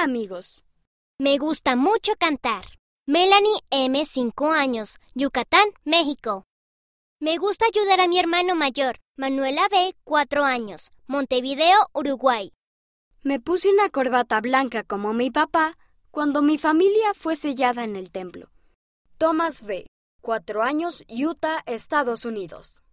Amigos. Me gusta mucho cantar. Melanie M, 5 años, Yucatán, México. Me gusta ayudar a mi hermano mayor, Manuela B, 4 años, Montevideo, Uruguay. Me puse una corbata blanca como mi papá cuando mi familia fue sellada en el templo. Thomas B., 4 años, Utah, Estados Unidos.